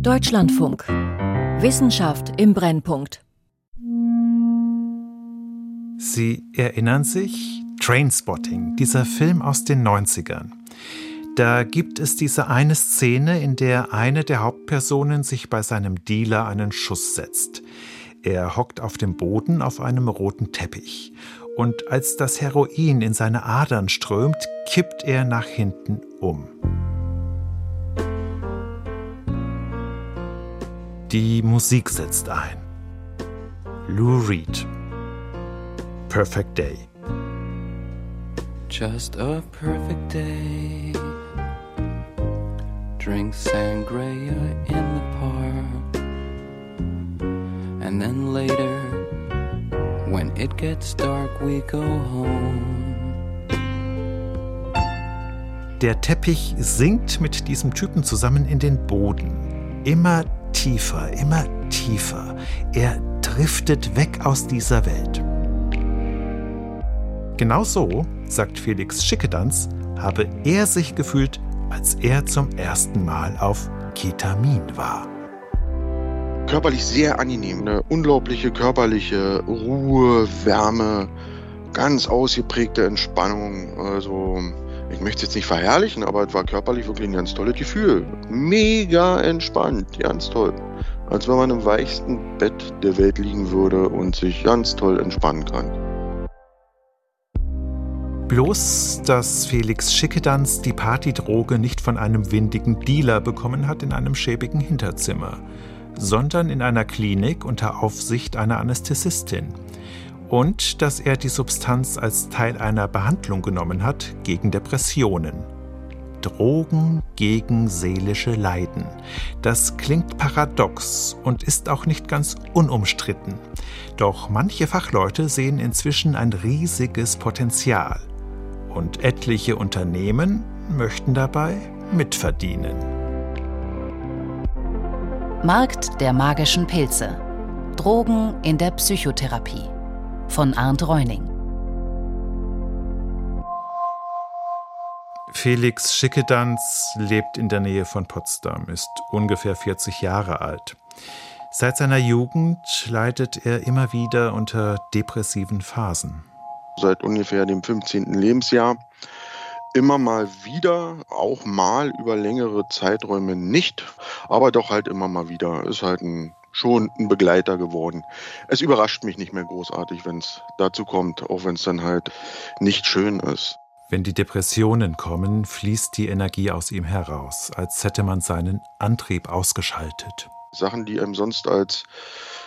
Deutschlandfunk. Wissenschaft im Brennpunkt. Sie erinnern sich? Trainspotting, dieser Film aus den 90ern. Da gibt es diese eine Szene, in der eine der Hauptpersonen sich bei seinem Dealer einen Schuss setzt. Er hockt auf dem Boden auf einem roten Teppich. Und als das Heroin in seine Adern strömt, kippt er nach hinten um. Die Musik setzt ein. Lou Reed. Perfect Day. Just a perfect day. Drink sangria in the park. And then later, when it gets dark, we go home. Der Teppich sinkt mit diesem Typen zusammen in den Boden. Immer tiefer, immer tiefer. Er driftet weg aus dieser Welt. Genau so, sagt Felix Schickedanz, habe er sich gefühlt, als er zum ersten Mal auf Ketamin war. Körperlich sehr angenehm, eine unglaubliche körperliche Ruhe, Wärme, ganz ausgeprägte Entspannung. Also ich möchte es jetzt nicht verherrlichen, aber es war körperlich wirklich ein ganz tolles Gefühl. Mega entspannt, ganz toll. Als wenn man im weichsten Bett der Welt liegen würde und sich ganz toll entspannen kann. Bloß, dass Felix Schickedanz die Partydroge nicht von einem windigen Dealer bekommen hat in einem schäbigen Hinterzimmer, sondern in einer Klinik unter Aufsicht einer Anästhesistin. Und dass er die Substanz als Teil einer Behandlung genommen hat gegen Depressionen. Drogen gegen seelische Leiden. Das klingt paradox und ist auch nicht ganz unumstritten. Doch manche Fachleute sehen inzwischen ein riesiges Potenzial und etliche Unternehmen möchten dabei mitverdienen. Markt der magischen Pilze. Drogen in der Psychotherapie von Arndt Reuning. Felix Schickedanz lebt in der Nähe von Potsdam, ist ungefähr 40 Jahre alt. Seit seiner Jugend leidet er immer wieder unter depressiven Phasen seit ungefähr dem 15. Lebensjahr. Immer mal wieder, auch mal über längere Zeiträume nicht, aber doch halt immer mal wieder. Ist halt ein, schon ein Begleiter geworden. Es überrascht mich nicht mehr großartig, wenn es dazu kommt, auch wenn es dann halt nicht schön ist. Wenn die Depressionen kommen, fließt die Energie aus ihm heraus, als hätte man seinen Antrieb ausgeschaltet. Sachen, die einem sonst als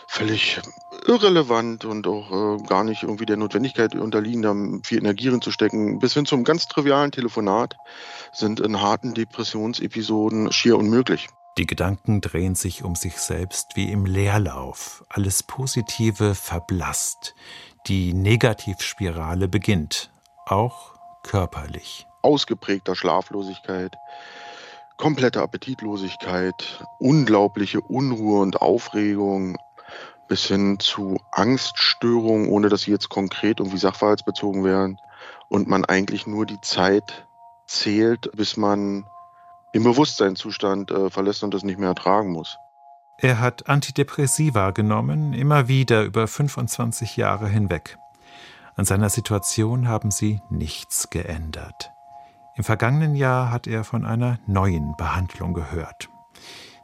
völlig irrelevant und auch äh, gar nicht irgendwie der Notwendigkeit unterliegen, da viel Energie reinzustecken, bis hin zum ganz trivialen Telefonat, sind in harten Depressionsepisoden schier unmöglich. Die Gedanken drehen sich um sich selbst wie im Leerlauf. Alles Positive verblasst. Die Negativspirale beginnt, auch körperlich. Ausgeprägter Schlaflosigkeit, komplette Appetitlosigkeit, unglaubliche Unruhe und Aufregung, bis hin zu Angststörungen, ohne dass sie jetzt konkret irgendwie sachverhaltsbezogen wären. Und man eigentlich nur die Zeit zählt, bis man im Bewusstseinszustand äh, verlässt und das nicht mehr ertragen muss. Er hat Antidepressiva genommen, immer wieder über 25 Jahre hinweg. An seiner Situation haben sie nichts geändert. Im vergangenen Jahr hat er von einer neuen Behandlung gehört.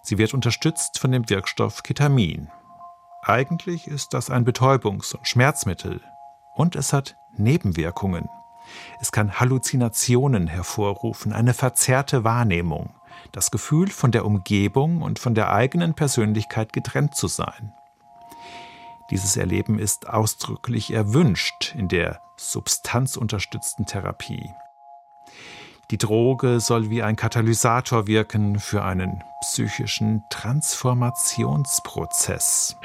Sie wird unterstützt von dem Wirkstoff Ketamin, eigentlich ist das ein Betäubungs- und Schmerzmittel. Und es hat Nebenwirkungen. Es kann Halluzinationen hervorrufen, eine verzerrte Wahrnehmung, das Gefühl, von der Umgebung und von der eigenen Persönlichkeit getrennt zu sein. Dieses Erleben ist ausdrücklich erwünscht in der substanzunterstützten Therapie. Die Droge soll wie ein Katalysator wirken für einen psychischen Transformationsprozess.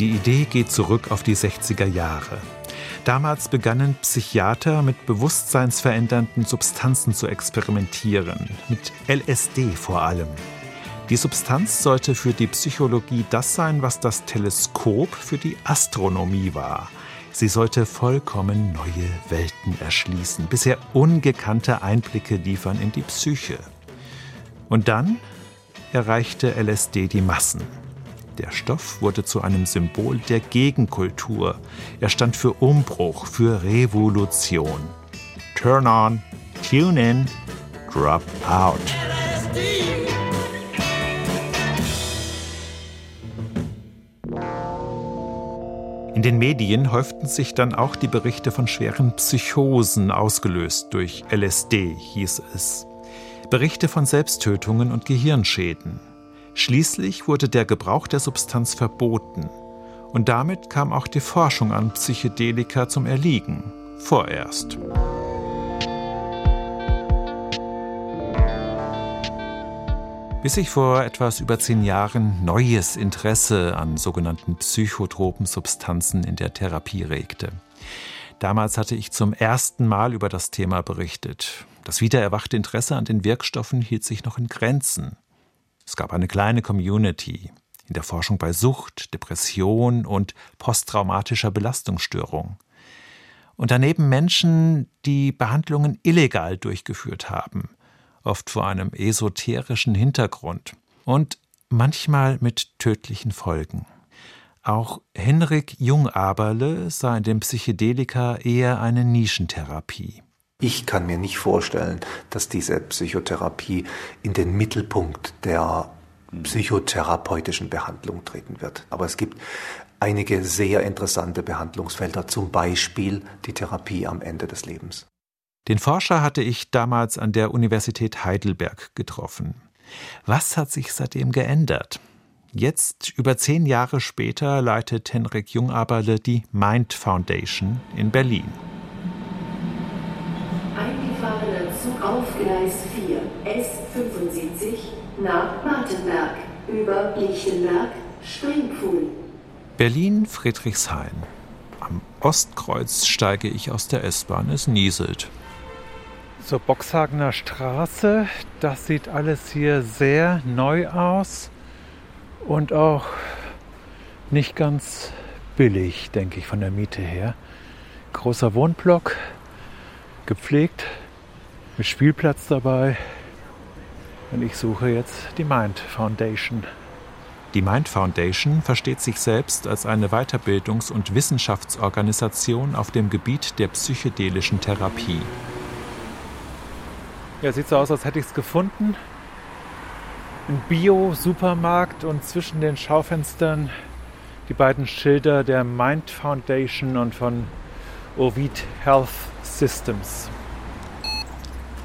Die Idee geht zurück auf die 60er Jahre. Damals begannen Psychiater mit bewusstseinsverändernden Substanzen zu experimentieren, mit LSD vor allem. Die Substanz sollte für die Psychologie das sein, was das Teleskop für die Astronomie war. Sie sollte vollkommen neue Welten erschließen, bisher ungekannte Einblicke liefern in die Psyche. Und dann erreichte LSD die Massen. Der Stoff wurde zu einem Symbol der Gegenkultur. Er stand für Umbruch, für Revolution. Turn on, tune in, drop out. In den Medien häuften sich dann auch die Berichte von schweren Psychosen, ausgelöst durch LSD, hieß es. Berichte von Selbsttötungen und Gehirnschäden. Schließlich wurde der Gebrauch der Substanz verboten. Und damit kam auch die Forschung an Psychedelika zum Erliegen. Vorerst. Bis sich vor etwas über zehn Jahren neues Interesse an sogenannten psychotropen Substanzen in der Therapie regte. Damals hatte ich zum ersten Mal über das Thema berichtet. Das wiedererwachte Interesse an den Wirkstoffen hielt sich noch in Grenzen. Es gab eine kleine Community in der Forschung bei Sucht, Depression und posttraumatischer Belastungsstörung. Und daneben Menschen, die Behandlungen illegal durchgeführt haben, oft vor einem esoterischen Hintergrund und manchmal mit tödlichen Folgen. Auch Henrik Jungaberle sah in dem Psychedelika eher eine Nischentherapie. Ich kann mir nicht vorstellen, dass diese Psychotherapie in den Mittelpunkt der psychotherapeutischen Behandlung treten wird. Aber es gibt einige sehr interessante Behandlungsfelder, zum Beispiel die Therapie am Ende des Lebens. Den Forscher hatte ich damals an der Universität Heidelberg getroffen. Was hat sich seitdem geändert? Jetzt, über zehn Jahre später, leitet Henrik Jungaberle die Mind Foundation in Berlin. Eingefahrener Zug auf Gleis 4, S75 nach Martenberg, über Lichtenberg, Springpfuhl. Berlin Friedrichshain. Am Ostkreuz steige ich aus der S-Bahn, es nieselt. Zur Boxhagener Straße, das sieht alles hier sehr neu aus und auch nicht ganz billig, denke ich, von der Miete her. Großer Wohnblock, gepflegt, mit Spielplatz dabei. Und ich suche jetzt die Mind Foundation. Die Mind Foundation versteht sich selbst als eine Weiterbildungs- und Wissenschaftsorganisation auf dem Gebiet der psychedelischen Therapie. Ja, sieht so aus, als hätte ich es gefunden. Ein Bio-Supermarkt und zwischen den Schaufenstern die beiden Schilder der Mind Foundation und von Ovid Health Systems.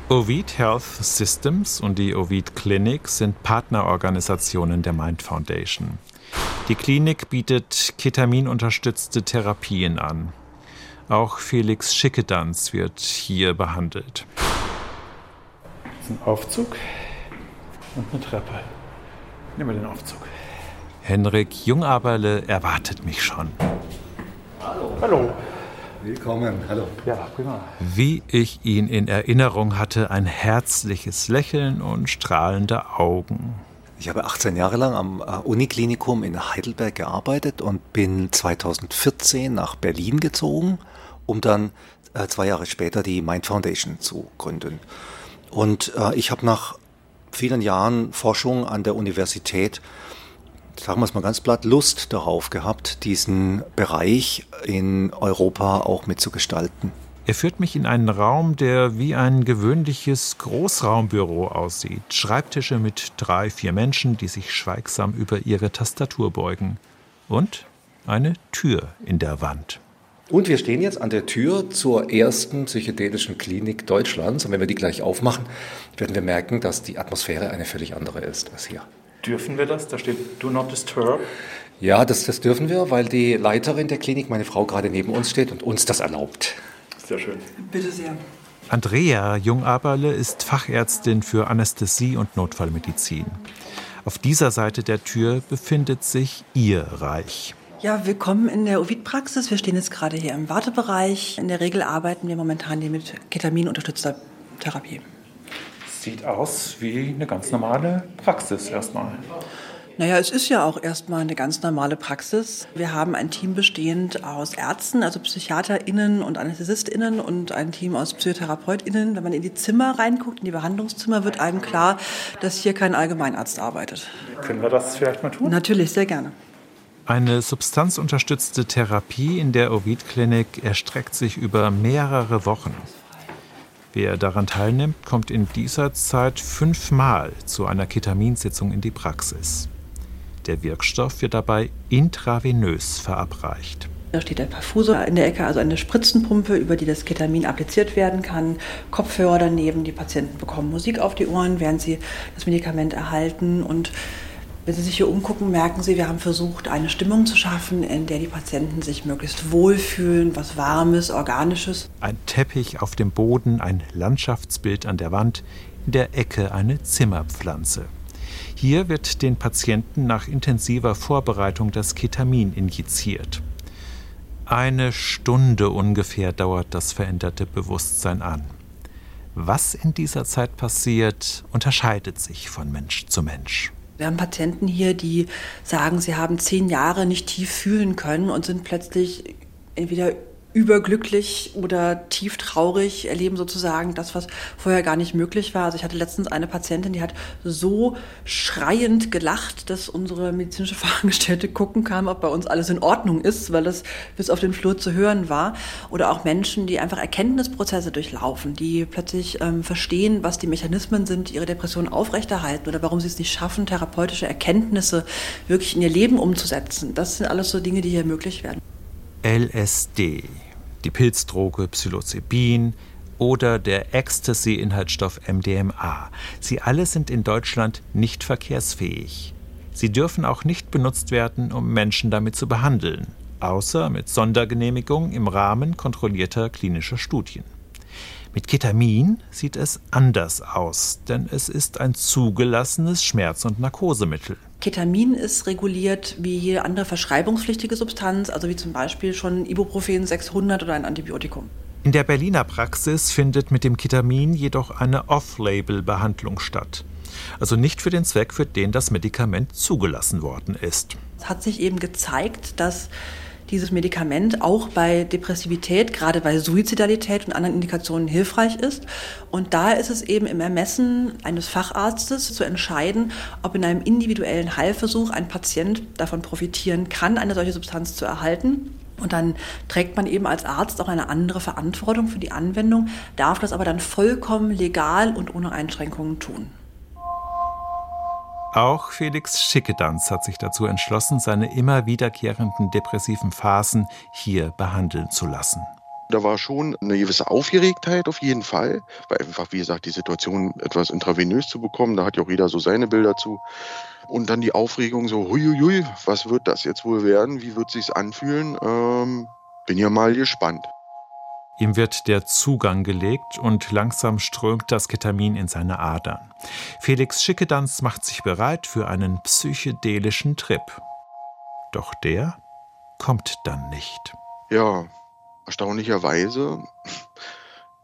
Ovid Health Systems und die Ovid Clinic sind Partnerorganisationen der Mind Foundation. Die Klinik bietet ketaminunterstützte Therapien an. Auch Felix Schickedanz wird hier behandelt. Das ist ein Aufzug und eine Treppe. Nehmen wir den Aufzug. Henrik Jungaberle erwartet mich schon. Hallo. Hallo. Willkommen, hallo. Ja, prima. Wie ich ihn in Erinnerung hatte, ein herzliches Lächeln und strahlende Augen. Ich habe 18 Jahre lang am äh, Uniklinikum in Heidelberg gearbeitet und bin 2014 nach Berlin gezogen, um dann äh, zwei Jahre später die Mind Foundation zu gründen. Und äh, ich habe nach vielen Jahren Forschung an der Universität sagen wir es mal ganz platt, Lust darauf gehabt, diesen Bereich in Europa auch mitzugestalten. Er führt mich in einen Raum, der wie ein gewöhnliches Großraumbüro aussieht. Schreibtische mit drei, vier Menschen, die sich schweigsam über ihre Tastatur beugen. Und eine Tür in der Wand. Und wir stehen jetzt an der Tür zur ersten psychedelischen Klinik Deutschlands. Und wenn wir die gleich aufmachen, werden wir merken, dass die Atmosphäre eine völlig andere ist als hier. Dürfen wir das? Da steht Do not disturb. Ja, das, das dürfen wir, weil die Leiterin der Klinik, meine Frau, gerade neben uns steht und uns das erlaubt. Sehr schön. Bitte sehr. Andrea Jungaberle ist Fachärztin für Anästhesie und Notfallmedizin. Auf dieser Seite der Tür befindet sich ihr Reich. Ja, willkommen in der Ovid-Praxis. Wir stehen jetzt gerade hier im Wartebereich. In der Regel arbeiten wir momentan hier mit Ketamin unterstützter Therapie. Sieht aus wie eine ganz normale Praxis erstmal. Naja, es ist ja auch erstmal eine ganz normale Praxis. Wir haben ein Team bestehend aus Ärzten, also PsychiaterInnen und AnästhesistInnen und ein Team aus PsychotherapeutInnen. Wenn man in die Zimmer reinguckt, in die Behandlungszimmer, wird einem klar, dass hier kein Allgemeinarzt arbeitet. Können wir das vielleicht mal tun? Natürlich, sehr gerne. Eine substanzunterstützte Therapie in der Ovid-Klinik erstreckt sich über mehrere Wochen. Wer daran teilnimmt, kommt in dieser Zeit fünfmal zu einer Ketaminsitzung in die Praxis. Der Wirkstoff wird dabei intravenös verabreicht. Da steht ein Perfusor in der Ecke, also eine Spritzenpumpe, über die das Ketamin appliziert werden kann. Kopfhörer daneben, die Patienten bekommen Musik auf die Ohren, während sie das Medikament erhalten. Und wenn Sie sich hier umgucken, merken Sie, wir haben versucht, eine Stimmung zu schaffen, in der die Patienten sich möglichst wohlfühlen, was Warmes, Organisches. Ein Teppich auf dem Boden, ein Landschaftsbild an der Wand, in der Ecke eine Zimmerpflanze. Hier wird den Patienten nach intensiver Vorbereitung das Ketamin injiziert. Eine Stunde ungefähr dauert das veränderte Bewusstsein an. Was in dieser Zeit passiert, unterscheidet sich von Mensch zu Mensch. Wir haben Patienten hier, die sagen, sie haben zehn Jahre nicht tief fühlen können und sind plötzlich entweder überglücklich oder tief traurig, erleben sozusagen das, was vorher gar nicht möglich war. Also ich hatte letztens eine Patientin, die hat so schreiend gelacht, dass unsere medizinische Fachangestellte gucken kam, ob bei uns alles in Ordnung ist, weil das bis auf den Flur zu hören war. Oder auch Menschen, die einfach Erkenntnisprozesse durchlaufen, die plötzlich ähm, verstehen, was die Mechanismen sind, die ihre Depression aufrechterhalten oder warum sie es nicht schaffen, therapeutische Erkenntnisse wirklich in ihr Leben umzusetzen. Das sind alles so Dinge, die hier möglich werden. LSD die Pilzdroge Psilocybin oder der Ecstasy-Inhaltsstoff MDMA. Sie alle sind in Deutschland nicht verkehrsfähig. Sie dürfen auch nicht benutzt werden, um Menschen damit zu behandeln, außer mit Sondergenehmigung im Rahmen kontrollierter klinischer Studien. Mit Ketamin sieht es anders aus, denn es ist ein zugelassenes Schmerz- und Narkosemittel. Ketamin ist reguliert wie jede andere verschreibungspflichtige Substanz, also wie zum Beispiel schon Ibuprofen 600 oder ein Antibiotikum. In der Berliner Praxis findet mit dem Ketamin jedoch eine Off-Label-Behandlung statt. Also nicht für den Zweck, für den das Medikament zugelassen worden ist. Es hat sich eben gezeigt, dass dieses Medikament auch bei Depressivität, gerade bei Suizidalität und anderen Indikationen hilfreich ist. Und da ist es eben im Ermessen eines Facharztes zu entscheiden, ob in einem individuellen Heilversuch ein Patient davon profitieren kann, eine solche Substanz zu erhalten. Und dann trägt man eben als Arzt auch eine andere Verantwortung für die Anwendung, darf das aber dann vollkommen legal und ohne Einschränkungen tun. Auch Felix Schickedanz hat sich dazu entschlossen, seine immer wiederkehrenden depressiven Phasen hier behandeln zu lassen. Da war schon eine gewisse Aufgeregtheit auf jeden Fall, weil einfach, wie gesagt, die Situation etwas intravenös zu bekommen, da hat ja auch jeder so seine Bilder zu. Und dann die Aufregung so, huiuiui, was wird das jetzt wohl werden? Wie wird sich's anfühlen? Ähm, bin ja mal gespannt. Ihm wird der Zugang gelegt und langsam strömt das Ketamin in seine Adern. Felix Schickedanz macht sich bereit für einen psychedelischen Trip. Doch der kommt dann nicht. Ja, erstaunlicherweise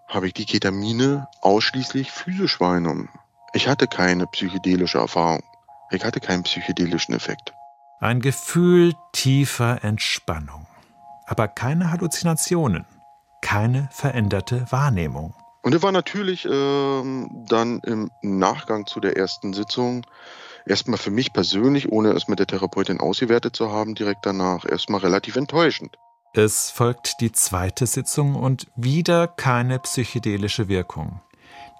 habe ich die Ketamine ausschließlich physisch wahrgenommen. Ich hatte keine psychedelische Erfahrung. Ich hatte keinen psychedelischen Effekt. Ein Gefühl tiefer Entspannung, aber keine Halluzinationen keine veränderte Wahrnehmung. Und es war natürlich ähm, dann im Nachgang zu der ersten Sitzung erstmal für mich persönlich, ohne es mit der Therapeutin ausgewertet zu haben, direkt danach erstmal relativ enttäuschend. Es folgt die zweite Sitzung und wieder keine psychedelische Wirkung.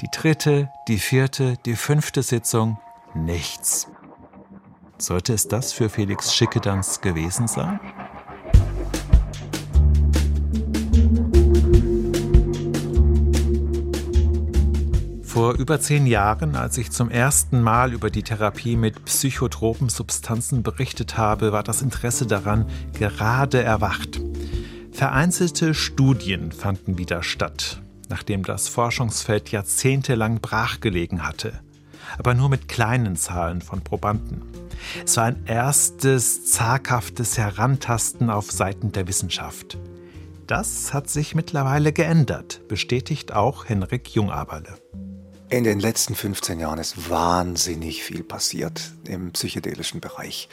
Die dritte, die vierte, die fünfte Sitzung, nichts. Sollte es das für Felix Schickedanz gewesen sein? Vor über zehn Jahren, als ich zum ersten Mal über die Therapie mit psychotropen Substanzen berichtet habe, war das Interesse daran gerade erwacht. Vereinzelte Studien fanden wieder statt, nachdem das Forschungsfeld jahrzehntelang brachgelegen hatte, aber nur mit kleinen Zahlen von Probanden. Es war ein erstes zaghaftes Herantasten auf Seiten der Wissenschaft. Das hat sich mittlerweile geändert, bestätigt auch Henrik Jungaberle. In den letzten 15 Jahren ist wahnsinnig viel passiert im psychedelischen Bereich.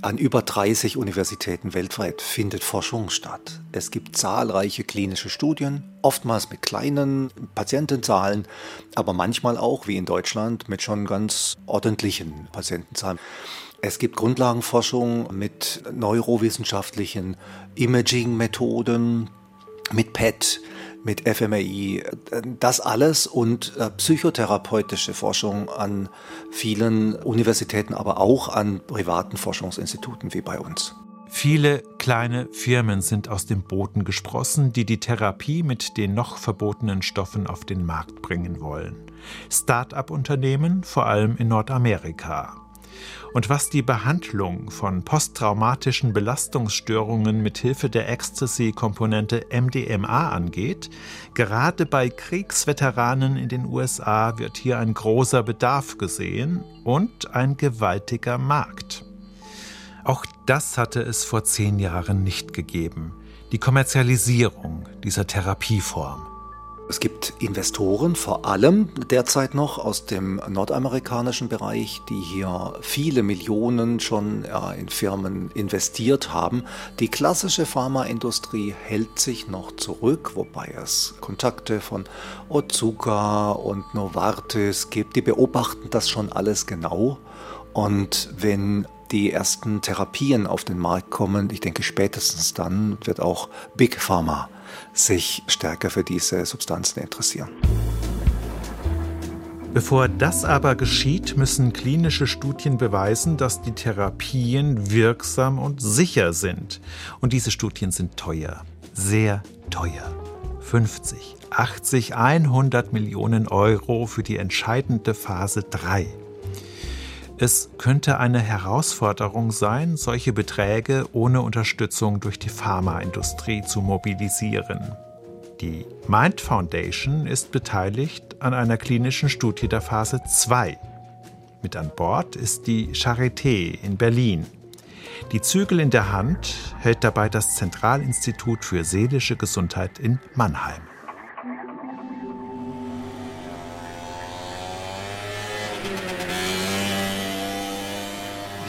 An über 30 Universitäten weltweit findet Forschung statt. Es gibt zahlreiche klinische Studien, oftmals mit kleinen Patientenzahlen, aber manchmal auch, wie in Deutschland, mit schon ganz ordentlichen Patientenzahlen. Es gibt Grundlagenforschung mit neurowissenschaftlichen Imaging-Methoden, mit PET, mit FMRI, das alles und äh, psychotherapeutische Forschung an vielen Universitäten, aber auch an privaten Forschungsinstituten wie bei uns. Viele kleine Firmen sind aus dem Boden gesprossen, die die Therapie mit den noch verbotenen Stoffen auf den Markt bringen wollen. Start-up-Unternehmen, vor allem in Nordamerika. Und was die Behandlung von posttraumatischen Belastungsstörungen mit Hilfe der Ecstasy-Komponente MDMA angeht, gerade bei Kriegsveteranen in den USA wird hier ein großer Bedarf gesehen und ein gewaltiger Markt. Auch das hatte es vor zehn Jahren nicht gegeben, die Kommerzialisierung dieser Therapieform. Es gibt Investoren, vor allem derzeit noch aus dem nordamerikanischen Bereich, die hier viele Millionen schon in Firmen investiert haben. Die klassische Pharmaindustrie hält sich noch zurück, wobei es Kontakte von Otsuka und Novartis gibt. Die beobachten das schon alles genau. Und wenn die ersten Therapien auf den Markt kommen, ich denke spätestens dann wird auch Big Pharma sich stärker für diese Substanzen interessieren. Bevor das aber geschieht, müssen klinische Studien beweisen, dass die Therapien wirksam und sicher sind. Und diese Studien sind teuer, sehr teuer. 50, 80, 100 Millionen Euro für die entscheidende Phase 3. Es könnte eine Herausforderung sein, solche Beträge ohne Unterstützung durch die Pharmaindustrie zu mobilisieren. Die Mind Foundation ist beteiligt an einer klinischen Studie der Phase 2. Mit an Bord ist die Charité in Berlin. Die Zügel in der Hand hält dabei das Zentralinstitut für seelische Gesundheit in Mannheim.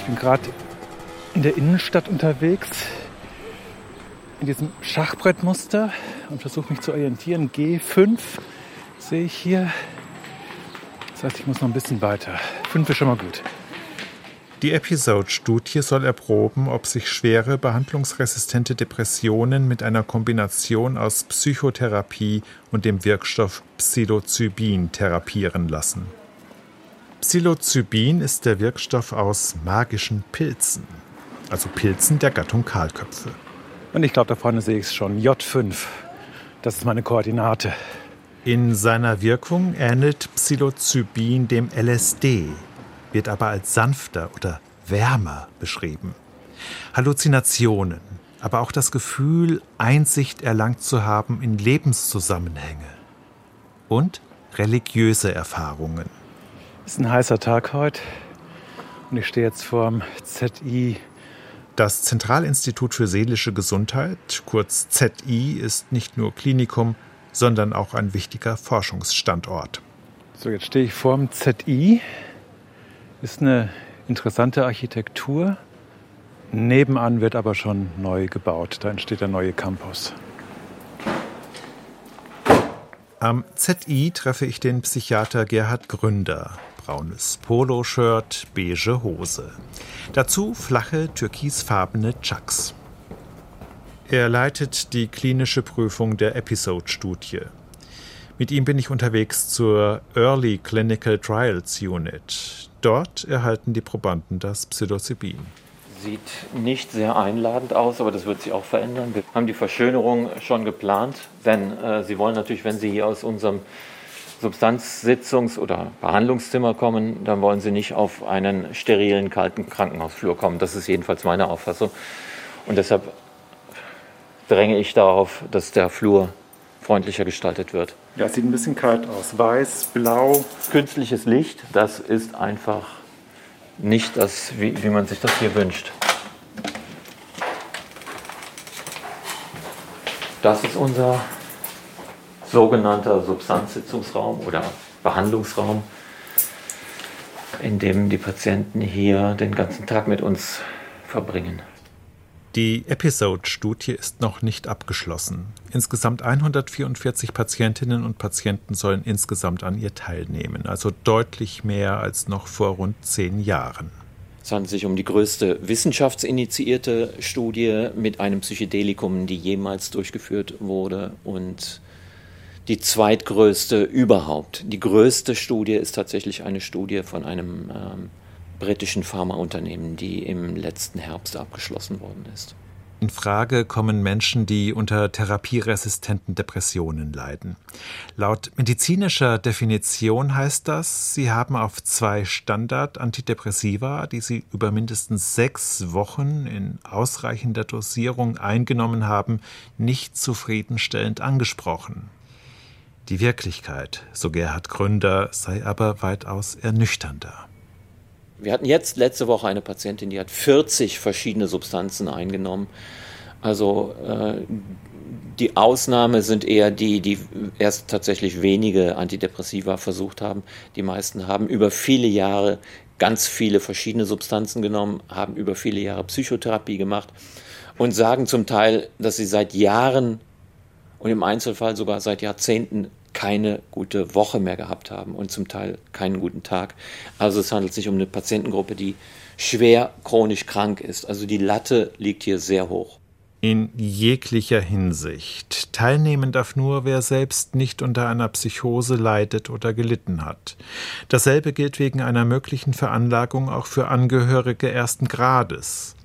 Bin gerade in der Innenstadt unterwegs, in diesem Schachbrettmuster und versuche mich zu orientieren. G5 sehe ich hier. Das heißt, ich muss noch ein bisschen weiter. 5 ist schon mal gut. Die Episode-Studie soll erproben, ob sich schwere behandlungsresistente Depressionen mit einer Kombination aus Psychotherapie und dem Wirkstoff Psilocybin therapieren lassen. Psilocybin ist der Wirkstoff aus magischen Pilzen, also Pilzen der Gattung Kahlköpfe. Und ich glaube, da vorne sehe ich es schon. J5. Das ist meine Koordinate. In seiner Wirkung ähnelt Psilocybin dem LSD, wird aber als sanfter oder wärmer beschrieben. Halluzinationen, aber auch das Gefühl, Einsicht erlangt zu haben in Lebenszusammenhänge. Und religiöse Erfahrungen. Es ist ein heißer Tag heute und ich stehe jetzt vorm ZI. Das Zentralinstitut für seelische Gesundheit, kurz ZI, ist nicht nur Klinikum, sondern auch ein wichtiger Forschungsstandort. So, jetzt stehe ich vorm ZI. Ist eine interessante Architektur. Nebenan wird aber schon neu gebaut. Da entsteht der neue Campus. Am ZI treffe ich den Psychiater Gerhard Gründer braunes Poloshirt, beige Hose. Dazu flache türkisfarbene Chucks. Er leitet die klinische Prüfung der Episode-Studie. Mit ihm bin ich unterwegs zur Early Clinical Trials Unit. Dort erhalten die Probanden das Psilocybin. Sieht nicht sehr einladend aus, aber das wird sich auch verändern. Wir haben die Verschönerung schon geplant, denn äh, Sie wollen natürlich, wenn Sie hier aus unserem Substanzsitzungs- oder Behandlungszimmer kommen, dann wollen sie nicht auf einen sterilen, kalten Krankenhausflur kommen. Das ist jedenfalls meine Auffassung. Und deshalb dränge ich darauf, dass der Flur freundlicher gestaltet wird. Ja, sieht ein bisschen kalt aus. Weiß, blau. Künstliches Licht, das ist einfach nicht das, wie, wie man sich das hier wünscht. Das ist unser sogenannter Substanzsitzungsraum oder Behandlungsraum, in dem die Patienten hier den ganzen Tag mit uns verbringen. Die Episode-Studie ist noch nicht abgeschlossen. Insgesamt 144 Patientinnen und Patienten sollen insgesamt an ihr teilnehmen, also deutlich mehr als noch vor rund zehn Jahren. Es handelt sich um die größte wissenschaftsinitiierte Studie mit einem Psychedelikum, die jemals durchgeführt wurde und die zweitgrößte überhaupt. Die größte Studie ist tatsächlich eine Studie von einem ähm, britischen Pharmaunternehmen, die im letzten Herbst abgeschlossen worden ist. In Frage kommen Menschen, die unter therapieresistenten Depressionen leiden. Laut medizinischer Definition heißt das, sie haben auf zwei Standard-Antidepressiva, die sie über mindestens sechs Wochen in ausreichender Dosierung eingenommen haben, nicht zufriedenstellend angesprochen. Die Wirklichkeit, so Gerhard Gründer, sei aber weitaus ernüchternder. Wir hatten jetzt letzte Woche eine Patientin, die hat 40 verschiedene Substanzen eingenommen. Also äh, die Ausnahme sind eher die, die erst tatsächlich wenige Antidepressiva versucht haben. Die meisten haben über viele Jahre ganz viele verschiedene Substanzen genommen, haben über viele Jahre Psychotherapie gemacht und sagen zum Teil, dass sie seit Jahren und im Einzelfall sogar seit Jahrzehnten keine gute Woche mehr gehabt haben und zum Teil keinen guten Tag. Also es handelt sich um eine Patientengruppe, die schwer chronisch krank ist. Also die Latte liegt hier sehr hoch. In jeglicher Hinsicht. Teilnehmen darf nur, wer selbst nicht unter einer Psychose leidet oder gelitten hat. Dasselbe gilt wegen einer möglichen Veranlagung auch für Angehörige ersten Grades.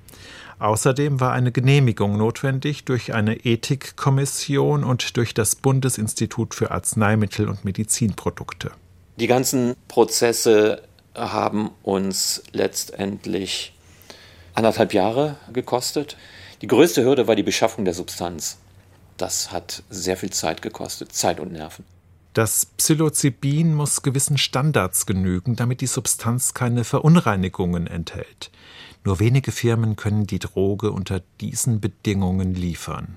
Außerdem war eine Genehmigung notwendig durch eine Ethikkommission und durch das Bundesinstitut für Arzneimittel und Medizinprodukte. Die ganzen Prozesse haben uns letztendlich anderthalb Jahre gekostet. Die größte Hürde war die Beschaffung der Substanz. Das hat sehr viel Zeit gekostet, Zeit und Nerven. Das Psilocybin muss gewissen Standards genügen, damit die Substanz keine Verunreinigungen enthält. Nur wenige Firmen können die Droge unter diesen Bedingungen liefern.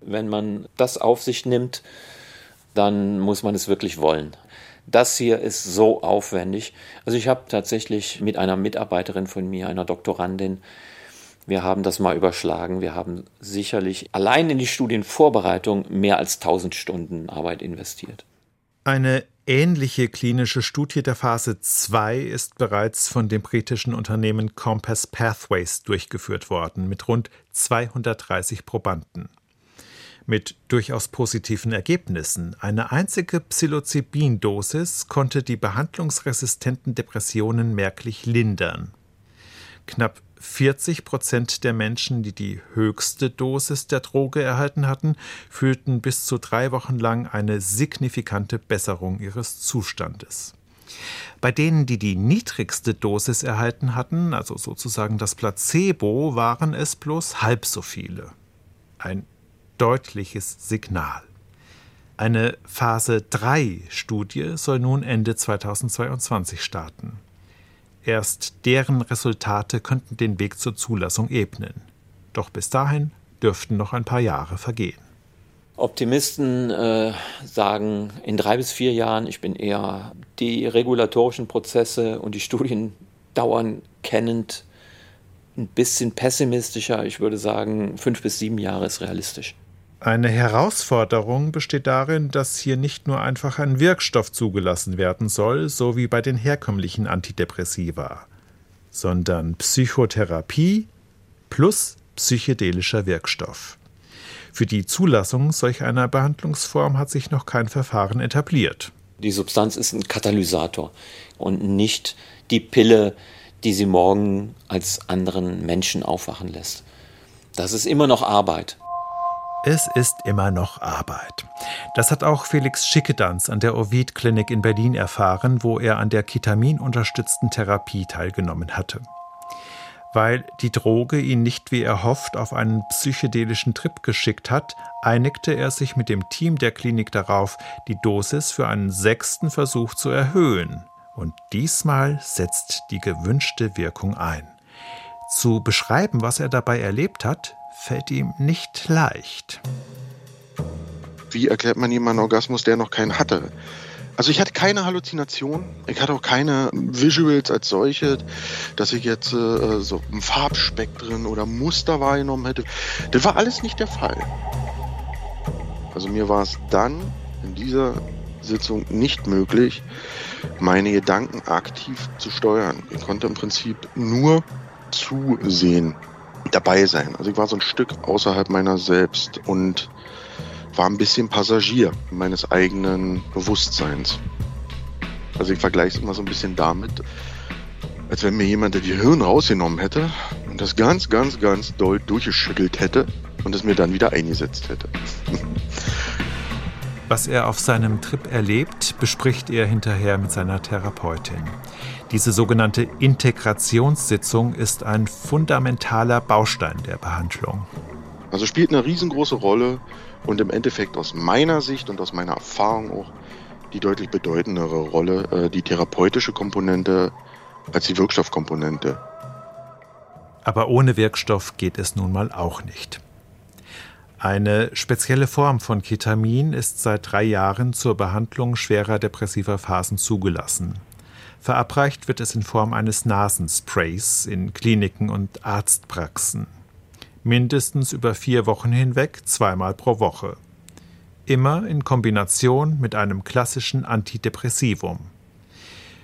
Wenn man das auf sich nimmt, dann muss man es wirklich wollen. Das hier ist so aufwendig. Also ich habe tatsächlich mit einer Mitarbeiterin von mir, einer Doktorandin, wir haben das mal überschlagen. Wir haben sicherlich allein in die Studienvorbereitung mehr als 1000 Stunden Arbeit investiert. Eine ähnliche klinische Studie der Phase 2 ist bereits von dem britischen Unternehmen Compass Pathways durchgeführt worden, mit rund 230 Probanden. Mit durchaus positiven Ergebnissen. Eine einzige Psilocybin-Dosis konnte die behandlungsresistenten Depressionen merklich lindern. Knapp 40 Prozent der Menschen, die die höchste Dosis der Droge erhalten hatten, fühlten bis zu drei Wochen lang eine signifikante Besserung ihres Zustandes. Bei denen, die die niedrigste Dosis erhalten hatten, also sozusagen das Placebo, waren es bloß halb so viele. Ein deutliches Signal. Eine Phase 3 Studie soll nun Ende 2022 starten. Erst deren Resultate könnten den Weg zur Zulassung ebnen. Doch bis dahin dürften noch ein paar Jahre vergehen. Optimisten äh, sagen in drei bis vier Jahren, ich bin eher die regulatorischen Prozesse und die Studien dauern kennend ein bisschen pessimistischer. Ich würde sagen, fünf bis sieben Jahre ist realistisch. Eine Herausforderung besteht darin, dass hier nicht nur einfach ein Wirkstoff zugelassen werden soll, so wie bei den herkömmlichen Antidepressiva, sondern Psychotherapie plus psychedelischer Wirkstoff. Für die Zulassung solch einer Behandlungsform hat sich noch kein Verfahren etabliert. Die Substanz ist ein Katalysator und nicht die Pille, die sie morgen als anderen Menschen aufwachen lässt. Das ist immer noch Arbeit. Es ist immer noch Arbeit. Das hat auch Felix Schickedanz an der Ovid Klinik in Berlin erfahren, wo er an der ketaminunterstützten Therapie teilgenommen hatte. Weil die Droge ihn nicht wie er hofft auf einen psychedelischen Trip geschickt hat, einigte er sich mit dem Team der Klinik darauf, die Dosis für einen sechsten Versuch zu erhöhen. Und diesmal setzt die gewünschte Wirkung ein. Zu beschreiben, was er dabei erlebt hat, fällt ihm nicht leicht. Wie erklärt man jemanden Orgasmus, der noch keinen hatte? Also ich hatte keine Halluzination, ich hatte auch keine Visuals als solche, dass ich jetzt äh, so ein Farbspektren oder Muster wahrgenommen hätte. Das war alles nicht der Fall. Also mir war es dann in dieser Sitzung nicht möglich, meine Gedanken aktiv zu steuern. Ich konnte im Prinzip nur zusehen, dabei sein. Also ich war so ein Stück außerhalb meiner selbst und war ein bisschen Passagier meines eigenen Bewusstseins. Also ich vergleiche es immer so ein bisschen damit, als wenn mir jemand das Gehirn rausgenommen hätte und das ganz, ganz, ganz doll durchgeschüttelt hätte und es mir dann wieder eingesetzt hätte. Was er auf seinem Trip erlebt, bespricht er hinterher mit seiner Therapeutin. Diese sogenannte Integrationssitzung ist ein fundamentaler Baustein der Behandlung. Also spielt eine riesengroße Rolle und im Endeffekt aus meiner Sicht und aus meiner Erfahrung auch die deutlich bedeutendere Rolle, äh, die therapeutische Komponente als die Wirkstoffkomponente. Aber ohne Wirkstoff geht es nun mal auch nicht. Eine spezielle Form von Ketamin ist seit drei Jahren zur Behandlung schwerer depressiver Phasen zugelassen. Verabreicht wird es in Form eines Nasensprays in Kliniken und Arztpraxen mindestens über vier Wochen hinweg zweimal pro Woche. Immer in Kombination mit einem klassischen Antidepressivum.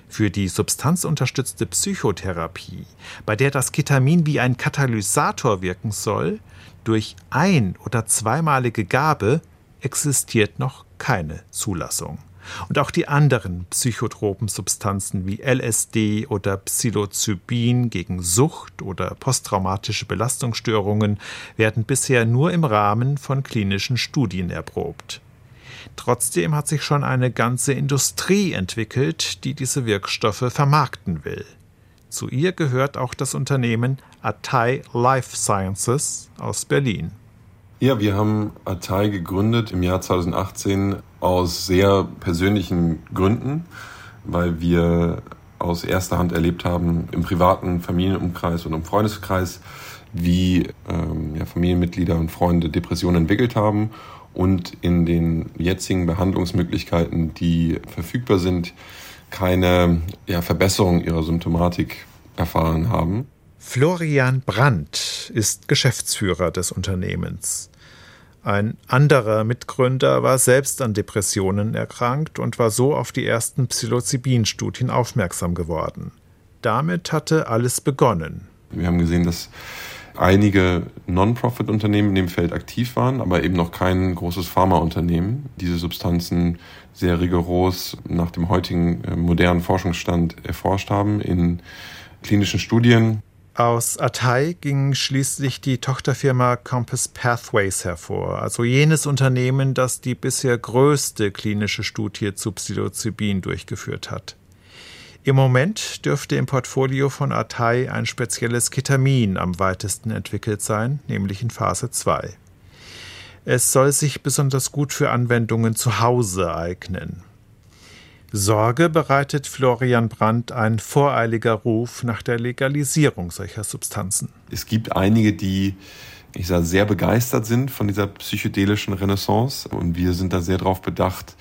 Für die substanzunterstützte Psychotherapie, bei der das Ketamin wie ein Katalysator wirken soll, durch ein- oder zweimalige Gabe existiert noch keine Zulassung. Und auch die anderen psychotropen Substanzen wie LSD oder Psilocybin gegen Sucht oder posttraumatische Belastungsstörungen werden bisher nur im Rahmen von klinischen Studien erprobt. Trotzdem hat sich schon eine ganze Industrie entwickelt, die diese Wirkstoffe vermarkten will. Zu ihr gehört auch das Unternehmen Atai Life Sciences aus Berlin. Ja, wir haben Atai gegründet im Jahr 2018 aus sehr persönlichen Gründen, weil wir aus erster Hand erlebt haben im privaten Familienumkreis und im Freundeskreis, wie ähm, ja, Familienmitglieder und Freunde Depressionen entwickelt haben und in den jetzigen Behandlungsmöglichkeiten, die verfügbar sind, keine ja, Verbesserung ihrer Symptomatik erfahren haben. Florian Brandt ist Geschäftsführer des Unternehmens. Ein anderer Mitgründer war selbst an Depressionen erkrankt und war so auf die ersten Psilocybin-Studien aufmerksam geworden. Damit hatte alles begonnen. Wir haben gesehen, dass einige Non-Profit-Unternehmen in dem Feld aktiv waren, aber eben noch kein großes Pharmaunternehmen. Diese Substanzen sehr rigoros nach dem heutigen äh, modernen Forschungsstand erforscht haben in klinischen Studien. Aus Atai ging schließlich die Tochterfirma Compass Pathways hervor, also jenes Unternehmen, das die bisher größte klinische Studie zu Psilocybin durchgeführt hat. Im Moment dürfte im Portfolio von Atai ein spezielles Ketamin am weitesten entwickelt sein, nämlich in Phase 2. Es soll sich besonders gut für Anwendungen zu Hause eignen. Sorge bereitet Florian Brandt ein voreiliger Ruf nach der Legalisierung solcher Substanzen. Es gibt einige, die ich sage, sehr begeistert sind von dieser psychedelischen Renaissance. Und wir sind da sehr darauf bedacht,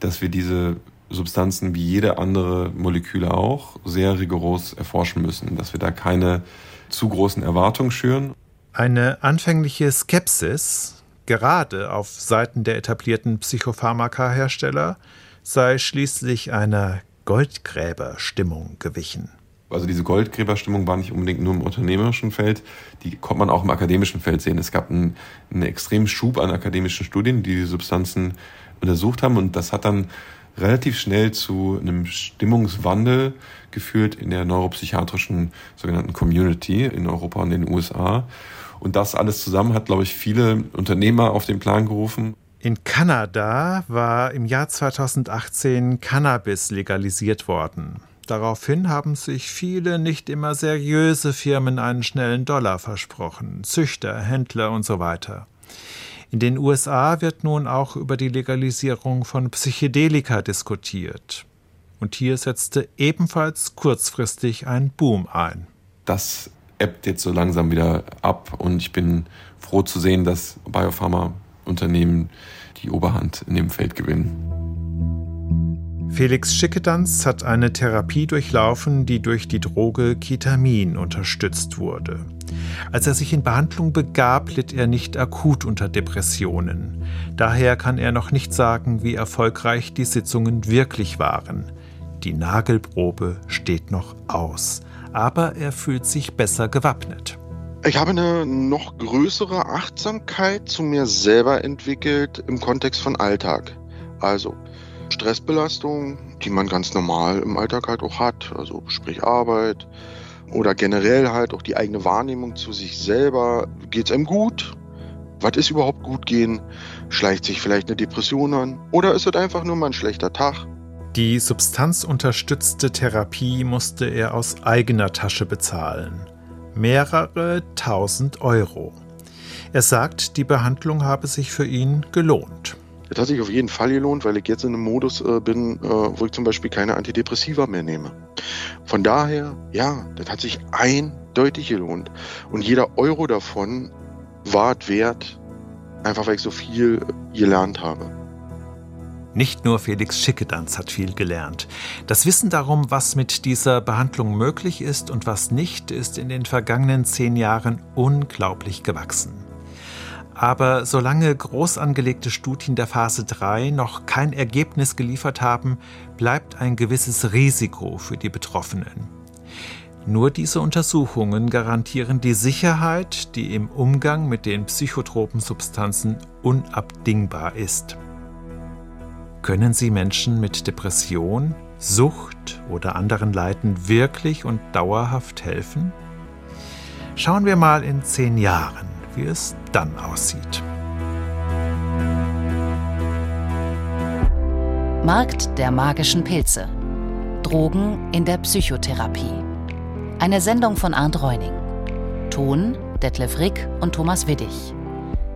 dass wir diese Substanzen wie jede andere Moleküle auch sehr rigoros erforschen müssen, dass wir da keine zu großen Erwartungen schüren. Eine anfängliche Skepsis, gerade auf Seiten der etablierten Psychopharmaka-Hersteller, sei schließlich einer Goldgräberstimmung gewichen. Also diese Goldgräberstimmung war nicht unbedingt nur im unternehmerischen Feld, die konnte man auch im akademischen Feld sehen. Es gab einen, einen extremen Schub an akademischen Studien, die die Substanzen untersucht haben und das hat dann relativ schnell zu einem Stimmungswandel geführt in der neuropsychiatrischen sogenannten Community in Europa und in den USA. Und das alles zusammen hat, glaube ich, viele Unternehmer auf den Plan gerufen. In Kanada war im Jahr 2018 Cannabis legalisiert worden. Daraufhin haben sich viele nicht immer seriöse Firmen einen schnellen Dollar versprochen, Züchter, Händler und so weiter. In den USA wird nun auch über die Legalisierung von Psychedelika diskutiert. Und hier setzte ebenfalls kurzfristig ein Boom ein. Das ebbt jetzt so langsam wieder ab und ich bin froh zu sehen, dass Biopharma Unternehmen die Oberhand in dem Feld gewinnen. Felix Schickedanz hat eine Therapie durchlaufen, die durch die Droge Ketamin unterstützt wurde. Als er sich in Behandlung begab, litt er nicht akut unter Depressionen. Daher kann er noch nicht sagen, wie erfolgreich die Sitzungen wirklich waren. Die Nagelprobe steht noch aus, aber er fühlt sich besser gewappnet. Ich habe eine noch größere Achtsamkeit zu mir selber entwickelt im Kontext von Alltag. Also Stressbelastung, die man ganz normal im Alltag halt auch hat, also sprich Arbeit oder generell halt auch die eigene Wahrnehmung zu sich selber. Geht es einem gut? Was ist überhaupt gut gehen? Schleicht sich vielleicht eine Depression an? Oder ist es einfach nur mal ein schlechter Tag? Die substanzunterstützte Therapie musste er aus eigener Tasche bezahlen. Mehrere tausend Euro. Er sagt, die Behandlung habe sich für ihn gelohnt. Das hat sich auf jeden Fall gelohnt, weil ich jetzt in einem Modus äh, bin, äh, wo ich zum Beispiel keine Antidepressiva mehr nehme. Von daher, ja, das hat sich eindeutig gelohnt. Und jeder Euro davon war wert, einfach weil ich so viel gelernt habe. Nicht nur Felix Schickedanz hat viel gelernt. Das Wissen darum, was mit dieser Behandlung möglich ist und was nicht, ist in den vergangenen zehn Jahren unglaublich gewachsen. Aber solange groß angelegte Studien der Phase 3 noch kein Ergebnis geliefert haben, bleibt ein gewisses Risiko für die Betroffenen. Nur diese Untersuchungen garantieren die Sicherheit, die im Umgang mit den psychotropen Substanzen unabdingbar ist. Können Sie Menschen mit Depression, Sucht oder anderen Leiden wirklich und dauerhaft helfen? Schauen wir mal in zehn Jahren wie es dann aussieht. Markt der magischen Pilze. Drogen in der Psychotherapie. Eine Sendung von Arndt Reuning. Ton Detlef Rick und Thomas Widdig.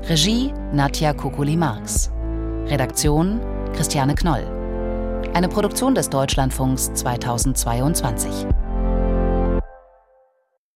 Regie Nadja Kukuli-Marx. Redaktion Christiane Knoll. Eine Produktion des Deutschlandfunks 2022.